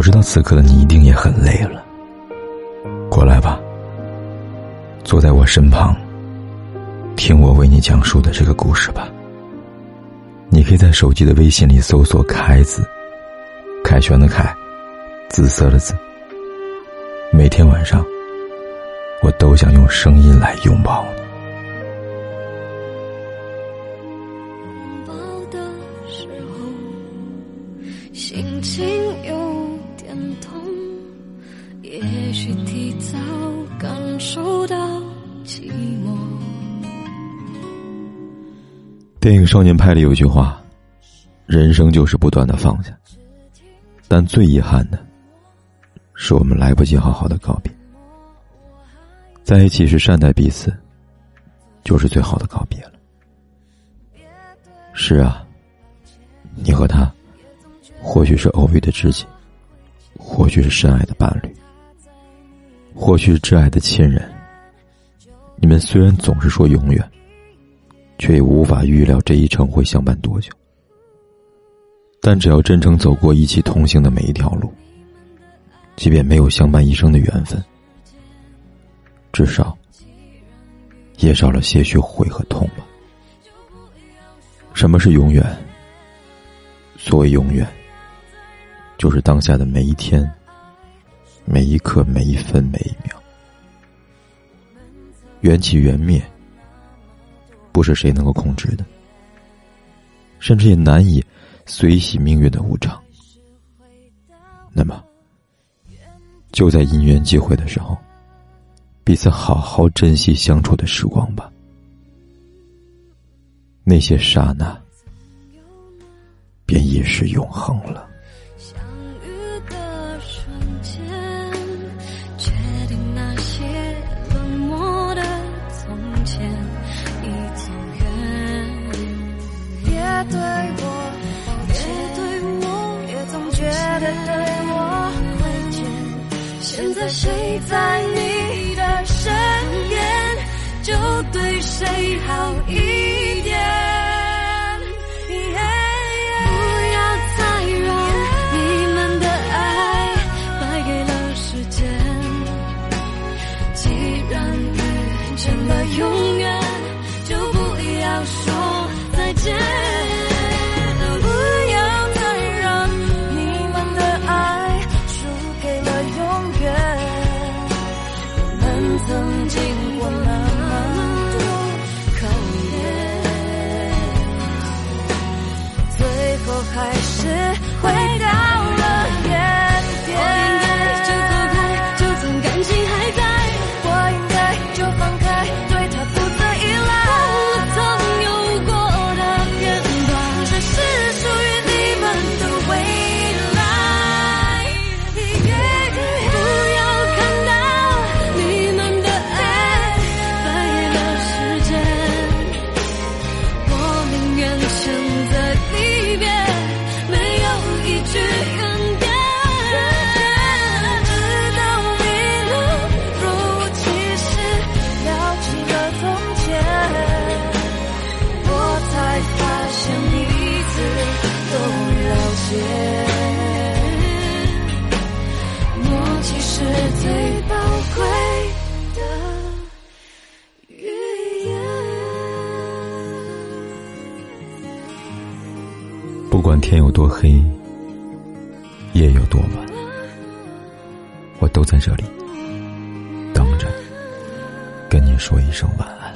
我知道此刻的你一定也很累了，过来吧，坐在我身旁，听我为你讲述的这个故事吧。你可以在手机的微信里搜索“凯”字，凯旋的凯，紫色的紫。每天晚上，我都想用声音来拥抱你。拥抱的时候，心情有受到寂寞。电影《少年派》里有句话：“人生就是不断的放下，但最遗憾的。”是我们来不及好好的告别，在一起是善待彼此，就是最好的告别了。是啊，你和他，或许是偶遇的知己，或许是深爱的伴侣，或许是挚爱的亲人。你们虽然总是说永远，却也无法预料这一程会相伴多久。但只要真诚走过一起同行的每一条路。即便没有相伴一生的缘分，至少也少了些许悔和痛吧。什么是永远？所谓永远，就是当下的每一天、每一刻、每一分、每一秒。缘起缘灭，不是谁能够控制的，甚至也难以随喜命运的无常。那么。就在因缘际会的时候，彼此好好珍惜相处的时光吧。那些刹那，便已是永恒了。我也对我也总觉得对我很亏欠现在谁在你的身边就对谁好一点。不要再让你们的爱败给了时间既然已成了永远就不要说再见。最宝贵的语言不管天有多黑，夜有多晚，我都在这里等着，跟你说一声晚安。